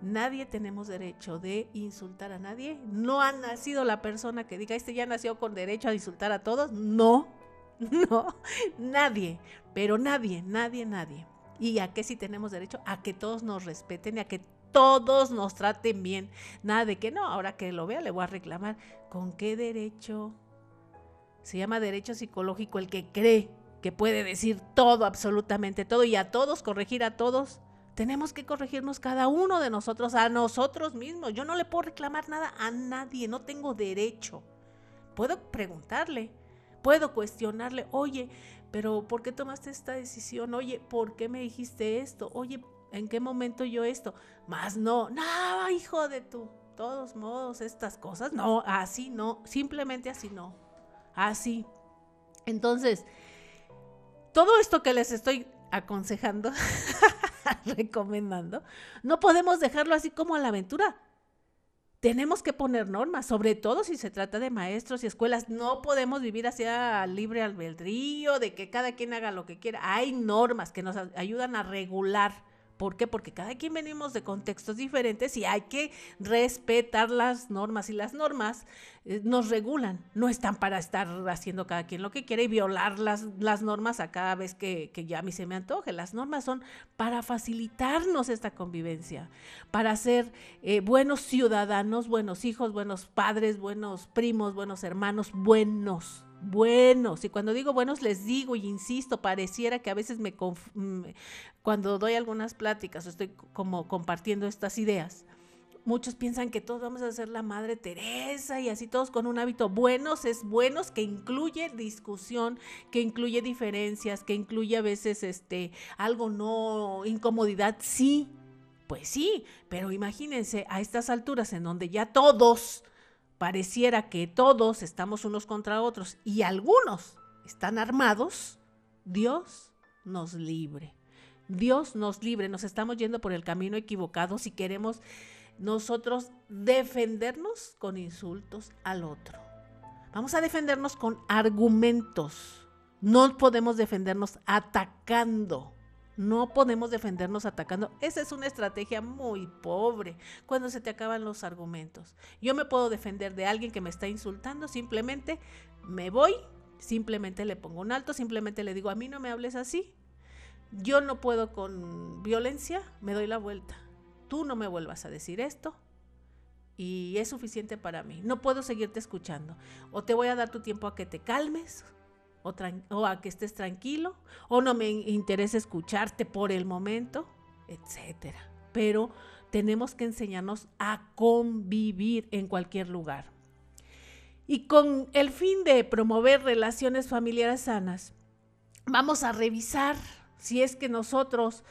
Nadie tenemos derecho de insultar a nadie. No ha nacido la persona que diga, este ya nació con derecho a insultar a todos. No, no, nadie, pero nadie, nadie, nadie. ¿Y a qué sí tenemos derecho? A que todos nos respeten y a que todos nos traten bien. Nada de que no, ahora que lo vea le voy a reclamar. ¿Con qué derecho? Se llama derecho psicológico el que cree que puede decir todo, absolutamente todo, y a todos, corregir a todos. Tenemos que corregirnos cada uno de nosotros, a nosotros mismos. Yo no le puedo reclamar nada a nadie, no tengo derecho. Puedo preguntarle, puedo cuestionarle, oye, pero ¿por qué tomaste esta decisión? Oye, ¿por qué me dijiste esto? Oye, ¿en qué momento yo esto? Más no, no, hijo de tu, todos modos, estas cosas, no, así no, simplemente así no, así. Entonces, todo esto que les estoy aconsejando, recomendando, no podemos dejarlo así como a la aventura tenemos que poner normas, sobre todo si se trata de maestros y escuelas. No podemos vivir hacia libre albedrío, de que cada quien haga lo que quiera. Hay normas que nos ayudan a regular ¿Por qué? Porque cada quien venimos de contextos diferentes y hay que respetar las normas y las normas eh, nos regulan, no están para estar haciendo cada quien lo que quiere y violar las, las normas a cada vez que, ya a mí se me antoje. Las normas son para facilitarnos esta convivencia, para ser eh, buenos ciudadanos, buenos hijos, buenos padres, buenos primos, buenos hermanos, buenos buenos. Y cuando digo buenos, les digo y insisto, pareciera que a veces me, cuando doy algunas pláticas estoy como compartiendo estas ideas, muchos piensan que todos vamos a ser la Madre Teresa y así todos con un hábito buenos es buenos que incluye discusión, que incluye diferencias, que incluye a veces este algo no incomodidad, sí. Pues sí, pero imagínense a estas alturas en donde ya todos pareciera que todos estamos unos contra otros y algunos están armados, Dios nos libre. Dios nos libre, nos estamos yendo por el camino equivocado si queremos nosotros defendernos con insultos al otro. Vamos a defendernos con argumentos. No podemos defendernos atacando. No podemos defendernos atacando. Esa es una estrategia muy pobre cuando se te acaban los argumentos. Yo me puedo defender de alguien que me está insultando, simplemente me voy, simplemente le pongo un alto, simplemente le digo, a mí no me hables así. Yo no puedo con violencia, me doy la vuelta. Tú no me vuelvas a decir esto, y es suficiente para mí. No puedo seguirte escuchando. O te voy a dar tu tiempo a que te calmes, o, a que estés tranquilo, o no me interesa escucharte por el momento, etcétera. Pero tenemos que enseñarnos a convivir en cualquier lugar. Y con el fin de promover relaciones familiares sanas, vamos a revisar si es que nosotros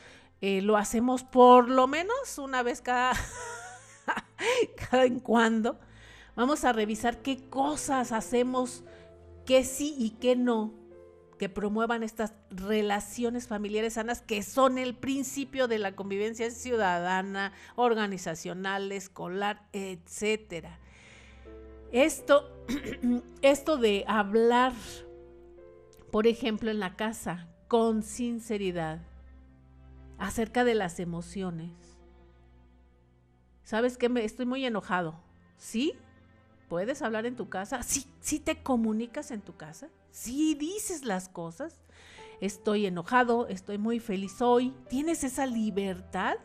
eh, lo hacemos por lo menos una vez cada, cada en cuando. Vamos a revisar qué cosas hacemos que sí y que no, que promuevan estas relaciones familiares sanas que son el principio de la convivencia ciudadana, organizacional, escolar, etcétera. Esto, esto de hablar, por ejemplo, en la casa con sinceridad acerca de las emociones. ¿Sabes qué? Me, estoy muy enojado. ¿Sí? ¿Puedes hablar en tu casa? ¿Sí, sí te comunicas en tu casa? ¿Sí dices las cosas? estoy enojado, estoy muy feliz hoy. ¿Tienes esa libertad?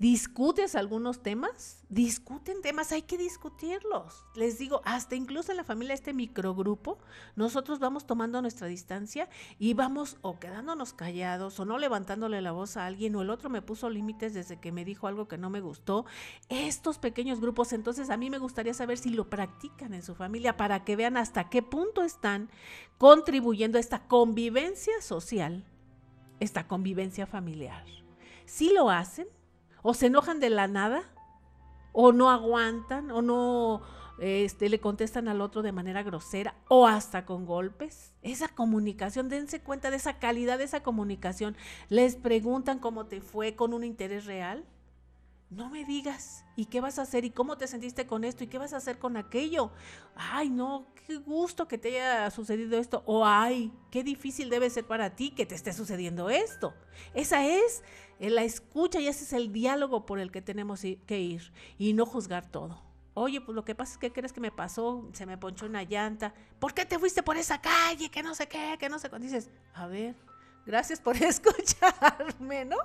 ¿Discutes algunos temas? Discuten temas, hay que discutirlos. Les digo, hasta incluso en la familia, este microgrupo, nosotros vamos tomando nuestra distancia y vamos o quedándonos callados o no levantándole la voz a alguien o el otro me puso límites desde que me dijo algo que no me gustó. Estos pequeños grupos, entonces a mí me gustaría saber si lo practican en su familia para que vean hasta qué punto están contribuyendo a esta convivencia social, esta convivencia familiar. Si lo hacen, o se enojan de la nada, o no aguantan, o no este, le contestan al otro de manera grosera, o hasta con golpes. Esa comunicación, dense cuenta de esa calidad de esa comunicación. Les preguntan cómo te fue con un interés real. No me digas, ¿y qué vas a hacer? ¿Y cómo te sentiste con esto? ¿Y qué vas a hacer con aquello? Ay, no, qué gusto que te haya sucedido esto. O ay, qué difícil debe ser para ti que te esté sucediendo esto. Esa es la escucha y ese es el diálogo por el que tenemos que ir y no juzgar todo. Oye, pues lo que pasa es que crees que me pasó, se me ponchó una llanta. ¿Por qué te fuiste por esa calle? Que no sé qué, que no sé cuándo. Dices, a ver, gracias por escucharme, ¿no?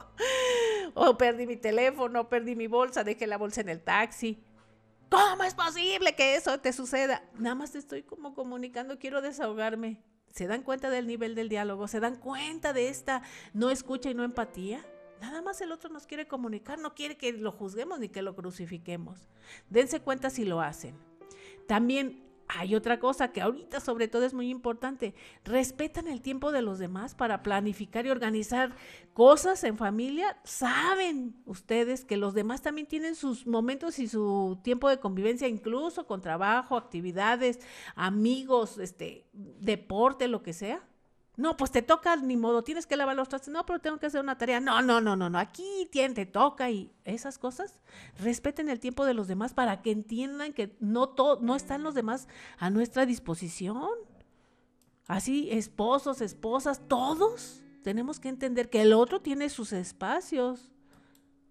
O perdí mi teléfono, perdí mi bolsa, dejé la bolsa en el taxi. ¿Cómo es posible que eso te suceda? Nada más te estoy como comunicando, quiero desahogarme. ¿Se dan cuenta del nivel del diálogo? ¿Se dan cuenta de esta no escucha y no empatía? Nada más el otro nos quiere comunicar, no quiere que lo juzguemos ni que lo crucifiquemos. Dense cuenta si lo hacen. También hay otra cosa que ahorita sobre todo es muy importante. Respetan el tiempo de los demás para planificar y organizar cosas en familia. Saben ustedes que los demás también tienen sus momentos y su tiempo de convivencia, incluso con trabajo, actividades, amigos, este, deporte, lo que sea. No, pues te toca, ni modo, tienes que lavar los trastes. No, pero tengo que hacer una tarea. No, no, no, no, no. Aquí te toca y esas cosas. Respeten el tiempo de los demás para que entiendan que no, no están los demás a nuestra disposición. Así, esposos, esposas, todos tenemos que entender que el otro tiene sus espacios.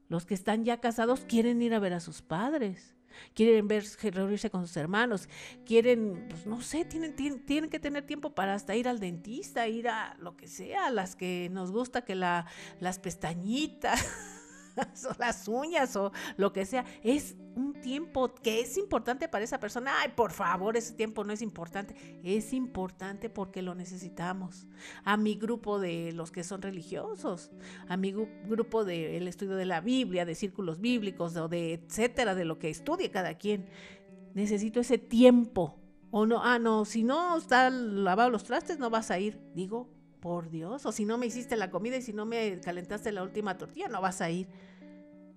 Los que están ya casados quieren ir a ver a sus padres quieren ver, reunirse con sus hermanos, quieren, pues no sé, tienen, tienen, que tener tiempo para hasta ir al dentista, ir a lo que sea, las que nos gusta que la, las pestañitas. o las uñas o lo que sea. Es un tiempo que es importante para esa persona. Ay, por favor, ese tiempo no es importante. Es importante porque lo necesitamos. A mi grupo de los que son religiosos, a mi grupo del estudio de la Biblia, de círculos bíblicos o de etcétera, de lo que estudie cada quien. Necesito ese tiempo. O no, ah, no, si no está lavado los trastes, no vas a ir. Digo, por Dios, o si no me hiciste la comida y si no me calentaste la última tortilla, no vas a ir.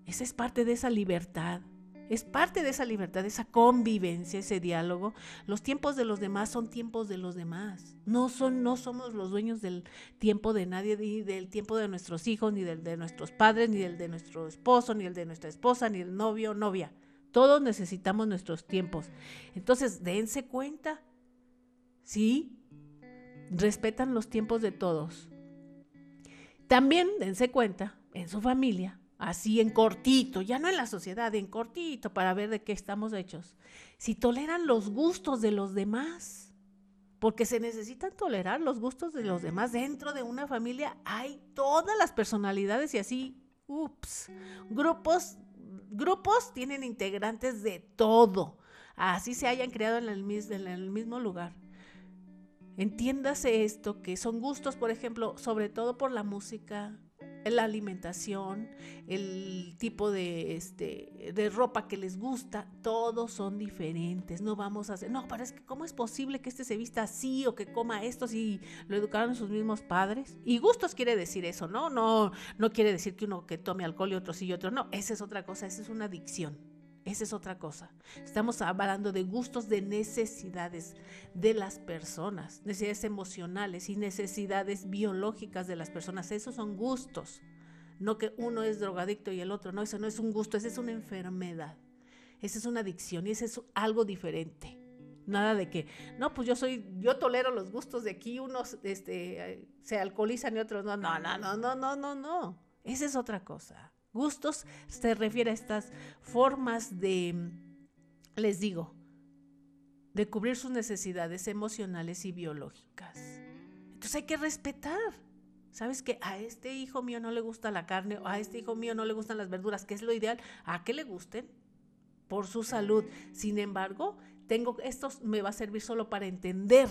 Esa es parte de esa libertad. Es parte de esa libertad, de esa convivencia, ese diálogo. Los tiempos de los demás son tiempos de los demás. No, son, no somos los dueños del tiempo de nadie, ni del tiempo de nuestros hijos, ni del de nuestros padres, ni del de nuestro esposo, ni el de nuestra esposa, ni el novio o novia. Todos necesitamos nuestros tiempos. Entonces, dense cuenta. ¿Sí? Respetan los tiempos de todos. También dense cuenta en su familia, así en cortito, ya no en la sociedad, en cortito, para ver de qué estamos hechos, si toleran los gustos de los demás, porque se necesitan tolerar los gustos de los demás. Dentro de una familia hay todas las personalidades y así, ups, grupos, grupos tienen integrantes de todo, así se hayan creado en el, en el mismo lugar. Entiéndase esto, que son gustos, por ejemplo, sobre todo por la música, la alimentación, el tipo de, este, de ropa que les gusta, todos son diferentes. No vamos a hacer, no, pero es que ¿cómo es posible que este se vista así o que coma esto si lo educaron sus mismos padres? Y gustos quiere decir eso, ¿no? No, no quiere decir que uno que tome alcohol y otro sí y otro no. Esa es otra cosa, esa es una adicción. Esa es otra cosa. Estamos hablando de gustos, de necesidades de las personas, necesidades emocionales y necesidades biológicas de las personas. Esos son gustos. No que uno es drogadicto y el otro no. Eso no es un gusto, esa es una enfermedad. Esa es una adicción y ese es algo diferente. Nada de que, no, pues yo soy, yo tolero los gustos de aquí, unos este, se alcoholizan y otros no. No, no, no, no, no, no, no. Esa es otra cosa. Gustos se refiere a estas formas de, les digo, de cubrir sus necesidades emocionales y biológicas. Entonces hay que respetar. ¿Sabes que a este hijo mío no le gusta la carne o a este hijo mío no le gustan las verduras, que es lo ideal? ¿A qué le gusten? Por su salud. Sin embargo, tengo esto me va a servir solo para entender,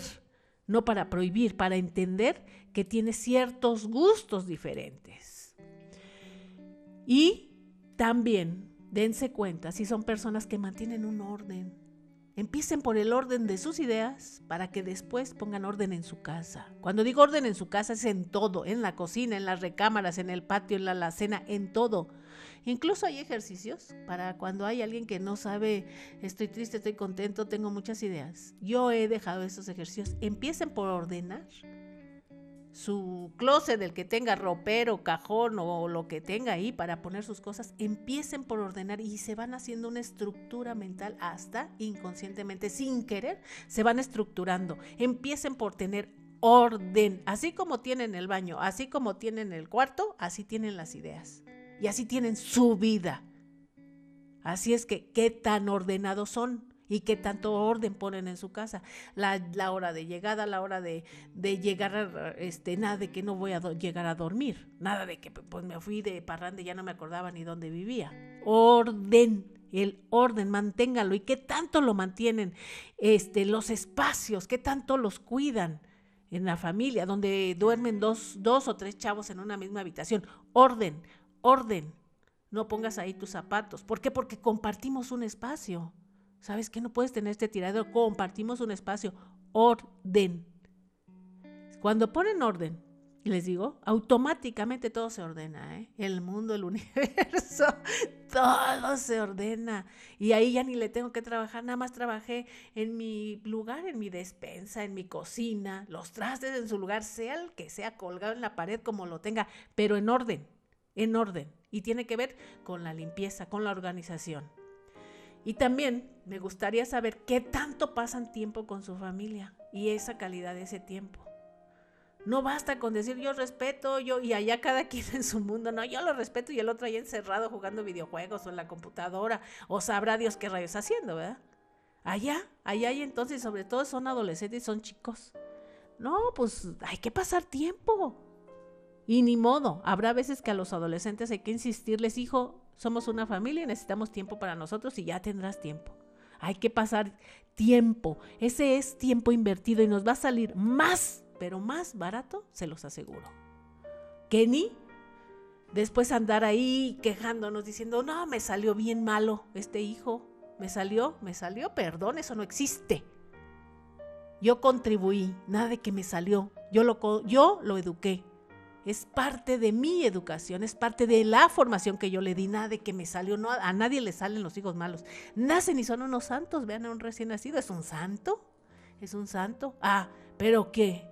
no para prohibir, para entender que tiene ciertos gustos diferentes. Y también dense cuenta si son personas que mantienen un orden, Empiecen por el orden de sus ideas para que después pongan orden en su casa. Cuando digo orden en su casa es en todo, en la cocina, en las recámaras, en el patio, en la alacena, en todo. Incluso hay ejercicios para cuando hay alguien que no sabe, estoy triste, estoy contento, tengo muchas ideas. Yo he dejado esos ejercicios. Empiecen por ordenar su closet, del que tenga ropero, cajón o lo que tenga ahí para poner sus cosas, empiecen por ordenar y se van haciendo una estructura mental hasta inconscientemente, sin querer, se van estructurando. Empiecen por tener orden, así como tienen el baño, así como tienen el cuarto, así tienen las ideas y así tienen su vida. Así es que, ¿qué tan ordenados son? Y qué tanto orden ponen en su casa. La, hora de llegada, la hora de, llegar, este, nada de que no voy a llegar a dormir, nada de que pues me fui de parrande, ya no me acordaba ni dónde vivía. Orden, el orden, manténgalo y qué tanto lo mantienen, este, los espacios, qué tanto los cuidan en la familia, donde duermen dos, dos o tres chavos en una misma habitación. Orden, orden. No pongas ahí tus zapatos. ¿Por qué? Porque compartimos un espacio. ¿Sabes qué? No puedes tener este tiradero. Compartimos un espacio. Orden. Cuando ponen orden, les digo, automáticamente todo se ordena. ¿eh? El mundo, el universo, todo se ordena. Y ahí ya ni le tengo que trabajar. Nada más trabajé en mi lugar, en mi despensa, en mi cocina, los trastes en su lugar, sea el que sea colgado en la pared como lo tenga, pero en orden, en orden. Y tiene que ver con la limpieza, con la organización. Y también me gustaría saber qué tanto pasan tiempo con su familia y esa calidad de ese tiempo. No basta con decir yo respeto, yo y allá cada quien en su mundo. No, yo lo respeto y el otro ahí encerrado jugando videojuegos o en la computadora o sabrá Dios qué rayos haciendo, ¿verdad? Allá, allá y entonces sobre todo son adolescentes y son chicos. No, pues hay que pasar tiempo. Y ni modo, habrá veces que a los adolescentes hay que insistirles, hijo, somos una familia y necesitamos tiempo para nosotros y ya tendrás tiempo. Hay que pasar tiempo. Ese es tiempo invertido y nos va a salir más, pero más barato, se los aseguro. Ni después andar ahí quejándonos diciendo, no, me salió bien malo este hijo. Me salió, me salió, perdón, eso no existe. Yo contribuí, nada de que me salió. Yo lo, yo lo eduqué es parte de mi educación, es parte de la formación que yo le di, nada de que me salió, no, a nadie le salen los hijos malos. Nacen y son unos santos, vean a un recién nacido, ¿es un santo? ¿Es un santo? Ah, pero ¿qué?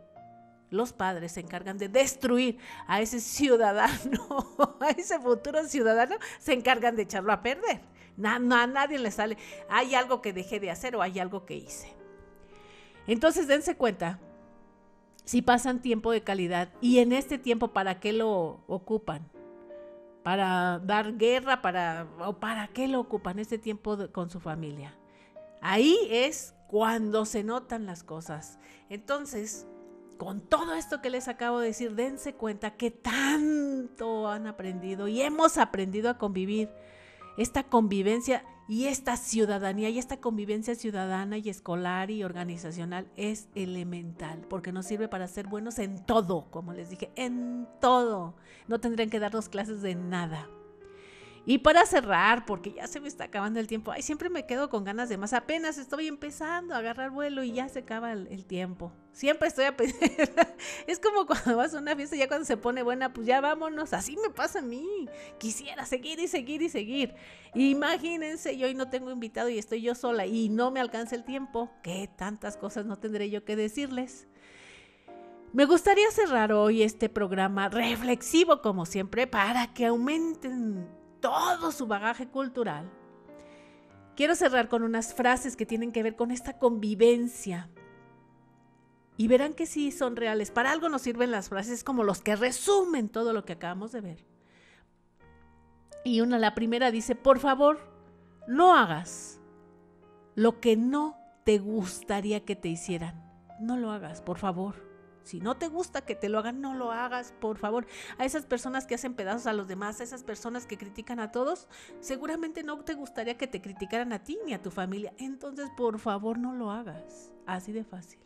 Los padres se encargan de destruir a ese ciudadano, a ese futuro ciudadano, se encargan de echarlo a perder. a nadie le sale, hay algo que dejé de hacer o hay algo que hice. Entonces dense cuenta si pasan tiempo de calidad. Y en este tiempo, ¿para qué lo ocupan? ¿Para dar guerra? Para, ¿O para qué lo ocupan este tiempo con su familia? Ahí es cuando se notan las cosas. Entonces, con todo esto que les acabo de decir, dense cuenta que tanto han aprendido y hemos aprendido a convivir. Esta convivencia y esta ciudadanía y esta convivencia ciudadana y escolar y organizacional es elemental porque nos sirve para ser buenos en todo, como les dije, en todo. No tendrían que darnos clases de nada. Y para cerrar, porque ya se me está acabando el tiempo, ay, siempre me quedo con ganas de más. Apenas estoy empezando a agarrar vuelo y ya se acaba el, tiempo. Siempre estoy a pedir. es como cuando vas a una fiesta, ya cuando se pone buena, pues ya vámonos. Así me pasa a mí. Quisiera seguir y seguir y seguir. Imagínense, yo hoy no tengo invitado y estoy yo sola y no me alcanza el tiempo. ¿Qué tantas cosas no tendré yo que decirles? Me gustaría cerrar hoy este programa reflexivo, como siempre, para que aumenten todo su bagaje cultural. Quiero cerrar con unas frases que tienen que ver con esta convivencia. Y verán que sí son reales. Para algo nos sirven las frases como los que resumen todo lo que acabamos de ver. Y una, la primera dice, por favor, no hagas lo que no te gustaría que te hicieran. No lo hagas, por favor. Si no te gusta que te lo hagan, no lo hagas, por favor. A esas personas que hacen pedazos a los demás, a esas personas que critican a todos, seguramente no te gustaría que te criticaran a ti ni a tu familia. Entonces, por favor, no lo hagas. Así de fácil.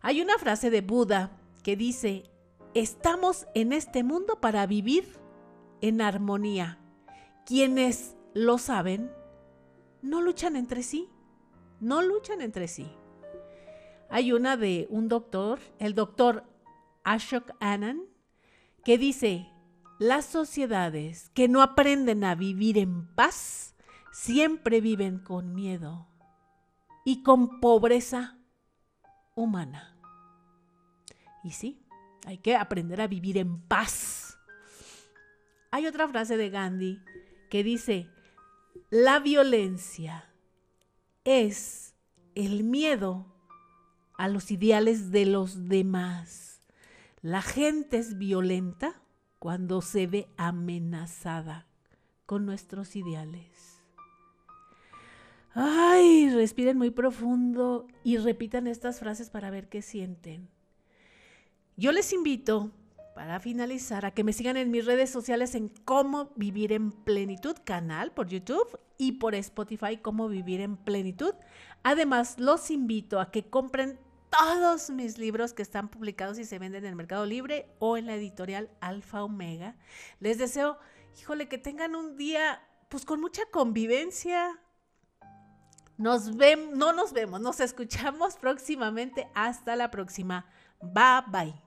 Hay una frase de Buda que dice, estamos en este mundo para vivir en armonía. Quienes lo saben, no luchan entre sí. No luchan entre sí. Hay una de un doctor, el doctor Ashok Anand, que dice, las sociedades que no aprenden a vivir en paz siempre viven con miedo y con pobreza humana. Y sí, hay que aprender a vivir en paz. Hay otra frase de Gandhi que dice, la violencia es el miedo a los ideales de los demás. La gente es violenta cuando se ve amenazada con nuestros ideales. Ay, respiren muy profundo y repitan estas frases para ver qué sienten. Yo les invito, para finalizar, a que me sigan en mis redes sociales en Cómo Vivir en Plenitud, canal por YouTube y por Spotify, Cómo Vivir en Plenitud. Además, los invito a que compren todos mis libros que están publicados y se venden en el Mercado Libre o en la editorial Alfa Omega. Les deseo, híjole, que tengan un día pues con mucha convivencia. Nos vemos, no nos vemos, nos escuchamos próximamente. Hasta la próxima. Bye bye.